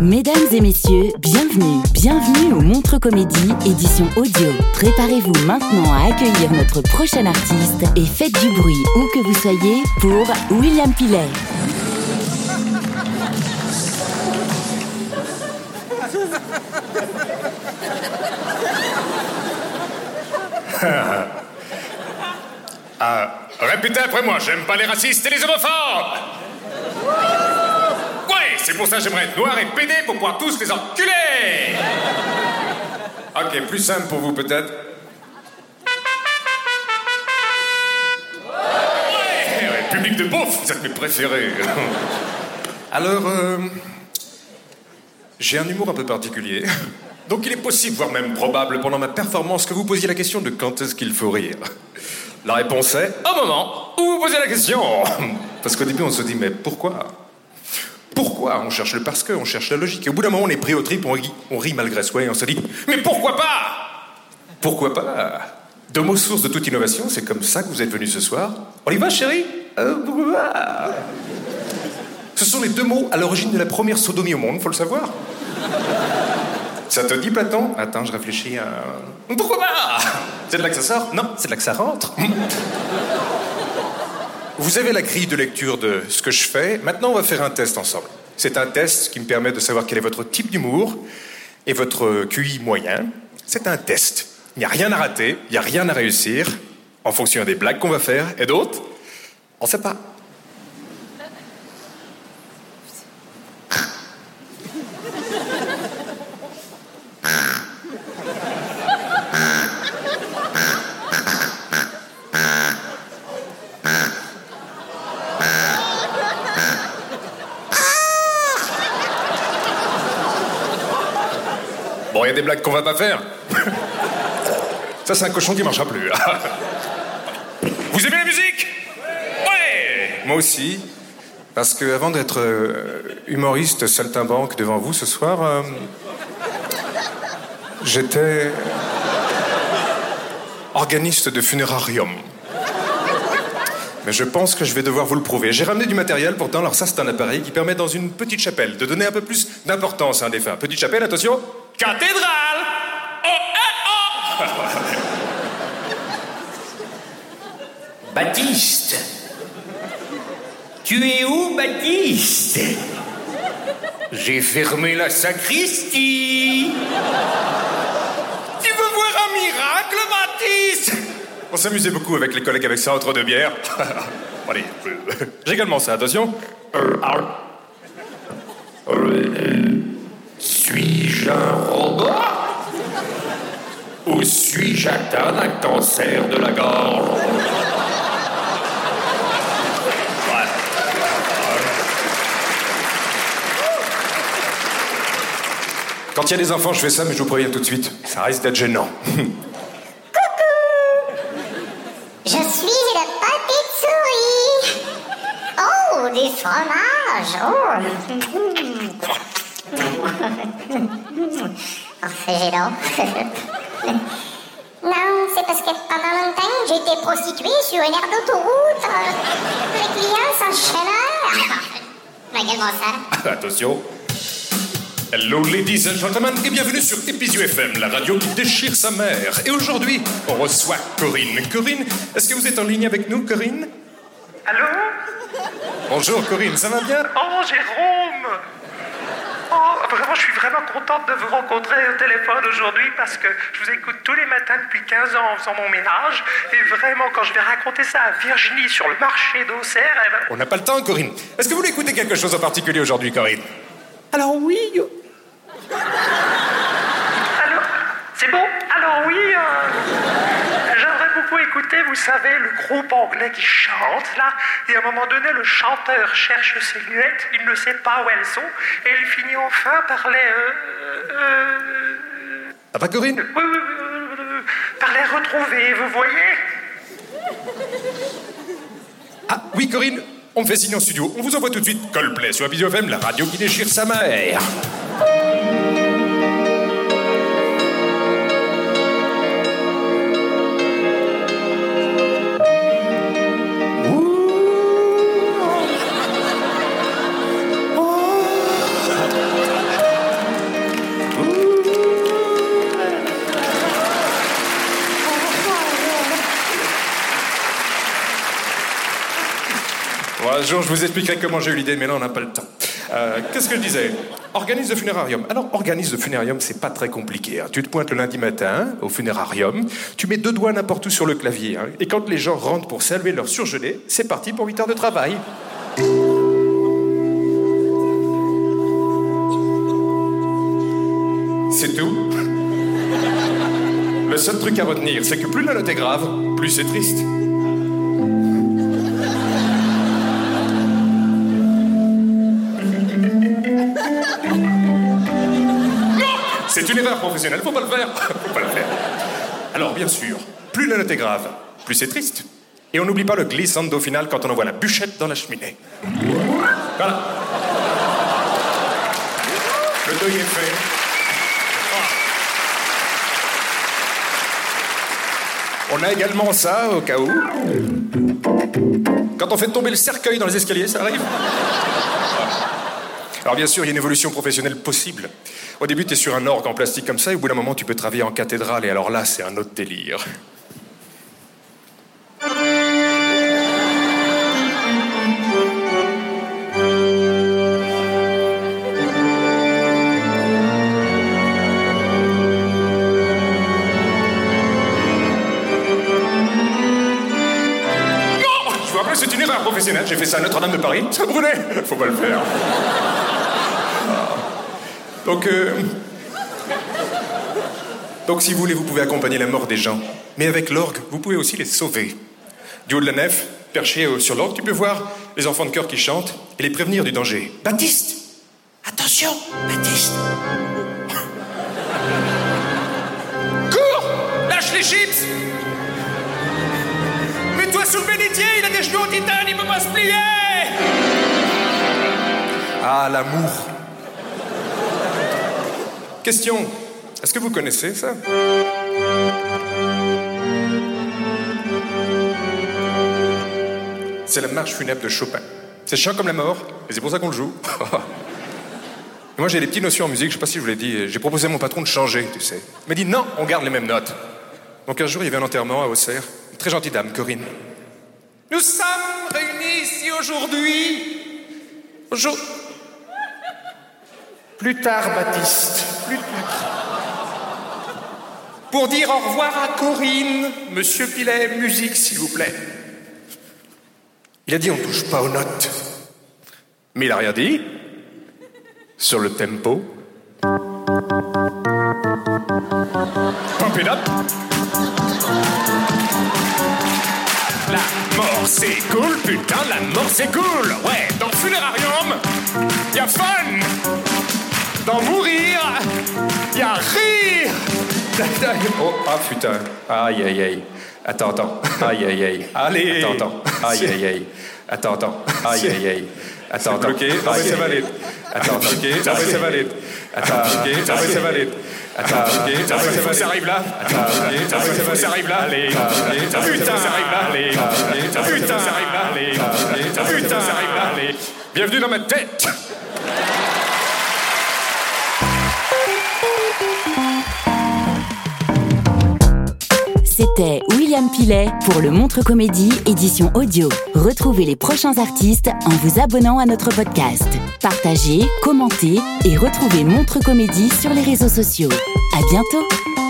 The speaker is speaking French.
Mesdames et messieurs, bienvenue, bienvenue au Montre Comédie, édition audio. Préparez-vous maintenant à accueillir notre prochain artiste et faites du bruit où que vous soyez pour William Pilet. Ah, répétez après moi, j'aime pas les racistes et les homophobes c'est pour ça que j'aimerais être noir et pédé pour pouvoir tous les enculer Ok, plus simple pour vous peut-être Ouais, public de beauf, vous êtes mes préférés Alors, euh, j'ai un humour un peu particulier. Donc il est possible, voire même probable, pendant ma performance, que vous posiez la question de quand est-ce qu'il faut rire. La réponse est au moment où vous posez la question. Parce qu'au début, on se dit, mais pourquoi? Pourquoi On cherche le parce que, on cherche la logique? Et au bout d'un moment, on est pris au trip, on rit, malgré soi et on se dit, mais pourquoi pas? Pourquoi pas? Deux mots source de toute innovation, c'est comme ça que vous êtes venu ce soir. On y va, chérie? Euh, Ce sont les deux mots à l'origine de la première sodomie au monde, faut le savoir. Ça te dit, Platon? Attends, je réfléchis. Pourquoi pas? C'est de là que ça sort? Non, c'est de là que ça rentre. Vous avez la grille de lecture de ce que je fais. Maintenant, on va faire un test ensemble. C'est un test qui me permet de savoir quel est votre type d'humour et votre QI moyen. C'est un test. Il n'y a rien à rater, il n'y a rien à réussir, en fonction des blagues qu'on va faire et d'autres, on ne sait pas. Y a des blagues qu'on va pas faire. Ça, c'est un cochon qui marchera plus. Vous aimez la musique? Ouais Moi aussi. Parce que avant d'être euh, humoriste saltimbanque devant vous ce soir, euh, j'étais organiste de funérarium. Mais je pense que je vais devoir vous le prouver. J'ai ramené du matériel pourtant, alors ça c'est un appareil qui permet dans une petite chapelle de donner un peu plus d'importance à un défunt. Petite chapelle, attention Cathédrale Oh, eh, oh Baptiste Tu es où, Baptiste J'ai fermé la sacristie Tu veux voir un miracle, Baptiste On s'amusait beaucoup avec les collègues avec ça entre deux bières. Allez, euh, j'ai également ça, attention. Suis-je un robot Ou suis-je atteint d'un cancer de la gorge? Quand il y a des enfants, je fais ça, mais je vous préviens tout de suite. Ça risque d'être gênant. Je suis une petite souris. Oh, des fromages. Oh. Oh, c'est gênant. Non, c'est parce que pendant longtemps, j'ai été prostituée sur une aire d'autoroute. Les clients s'enchaînèrent. Mais également ça. Attention. Hello ladies and gentlemen et bienvenue sur Episio FM, la radio qui déchire sa mère. Et aujourd'hui, on reçoit Corinne. Corinne, est-ce que vous êtes en ligne avec nous, Corinne? Allô? Bonjour Corinne, ça va bien? Oh, Jérôme Oh, vraiment, je suis vraiment contente de vous rencontrer au téléphone aujourd'hui parce que je vous écoute tous les matins depuis 15 ans en faisant mon ménage. Et vraiment, quand je vais raconter ça à Virginie sur le marché d'Auxerre, elle va... On n'a pas le temps, Corinne. Est-ce que vous voulez écouter quelque chose en particulier aujourd'hui, Corinne? Alors oui. Alors, c'est bon? Alors oui euh, beaucoup écouter, vous savez, le groupe anglais qui chante, là. Et à un moment donné, le chanteur cherche ses lunettes, il ne sait pas où elles sont, et il finit enfin par les... euh, euh, Ça va, Corinne oui, oui, oui, euh, par les retrouver, vous voyez Ah, oui, Corinne, on me fait signe en studio. On vous envoie tout de suite Coldplay sur Episio FM, la radio qui déchire sa mère. Jour, je vous expliquerai comment j'ai eu l'idée, mais là, on n'a pas le temps. Euh, Qu'est-ce que je disais? Organise le funérarium. Alors, organise le funérarium, c'est pas très compliqué. hein. Tu te pointes le lundi matin au funérarium, tu mets deux doigts n'importe où sur le clavier, hein, et quand les gens rentrent pour saluer leur surgelé, c'est parti pour 8 heures de travail. C'est tout? Le seul truc à retenir, c'est que plus la note est grave, plus c'est triste. C'est une erreur professionnelle, faut pas le faire. faut pas le faire. Alors, bien sûr, plus la note est grave, plus c'est triste. Et on n'oublie pas le glissando final quand on envoie la bûchette dans la cheminée. Voilà. Le deuil est fait. On a également ça, au cas où. Quand on fait tomber le cercueil dans les escaliers, ça arrive. Alors bien sûr, il y a une évolution professionnelle possible. Au début, tu es sur un orgue en plastique comme ça, et au bout d'un moment, tu peux travailler en cathédrale, et alors là, c'est un autre délire. C'est une erreur professionnelle. J'ai fait ça à Notre-Dame de Paris. Ça brûlait. Faut pas le faire. Donc, euh, donc, si vous voulez, vous pouvez accompagner la mort des gens. Mais avec l'orgue, vous pouvez aussi les sauver. Du haut de la nef, perché euh, sur l'orgue, tu peux voir les enfants de cœur qui chantent et les prévenir du danger. Baptiste! Attention, Baptiste! Cours! Lâche les chips! Mets-toi sous le bénitier, il a des genoux en titane, il peut pas se plier! Ah, l'amour Question. Est-ce que vous connaissez ça? C'est la marche funèbre de Chopin. C'est chiant comme la mort, et c'est pour ça qu'on le joue. Moi j'ai des petites notions en musique, je sais pas si je vous l'ai dit, j'ai proposé à mon patron de changer, tu sais. Il m'a dit non, on garde les mêmes notes. Donc un jour il y avait un enterrement à Auxerre, une très gentille dame, Corinne. Nous sommes réunis ici aujourd'hui. Aujourd'hui. Plus tard, Baptiste. Plus. Pour dire au revoir à Corinne, Monsieur Pilet, musique, s'il vous plaît. Il a dit on touche pas aux notes. Mais il a rien dit. Sur le tempo. Pump it up. La mort c'est cool, putain, la mort c'est cool. Ouais, dans Funérarium, y a fun. Dans mourir, y a rire. Oh, ah putain. Aïe, aïe, aïe. Attends, attends. Aïe, aïe, aïe. Allez. Attends, attends. Aïe, aïe, aïe. Attends, attends. Aïe, aïe, aïe. Attends, attends. Non, mais ça valide. Attends, attends. Ok, non, mais ça valide. Attends, non, mais ça valide. Attends, ok, non, mais ça valide. Ça arrive là. Attends, ok, non, mais ça arrive là. Allez, putain, ça arrive là. Allez, putain, ça arrive là. Allez, putain, ça arrive là. Allez. Bienvenue dans ma tête. C'était William Pilet pour le Montre Comédie édition audio. Retrouvez les prochains artistes en vous abonnant à notre podcast. Partagez, commentez et retrouvez Montre Comédie sur les réseaux sociaux. À bientôt!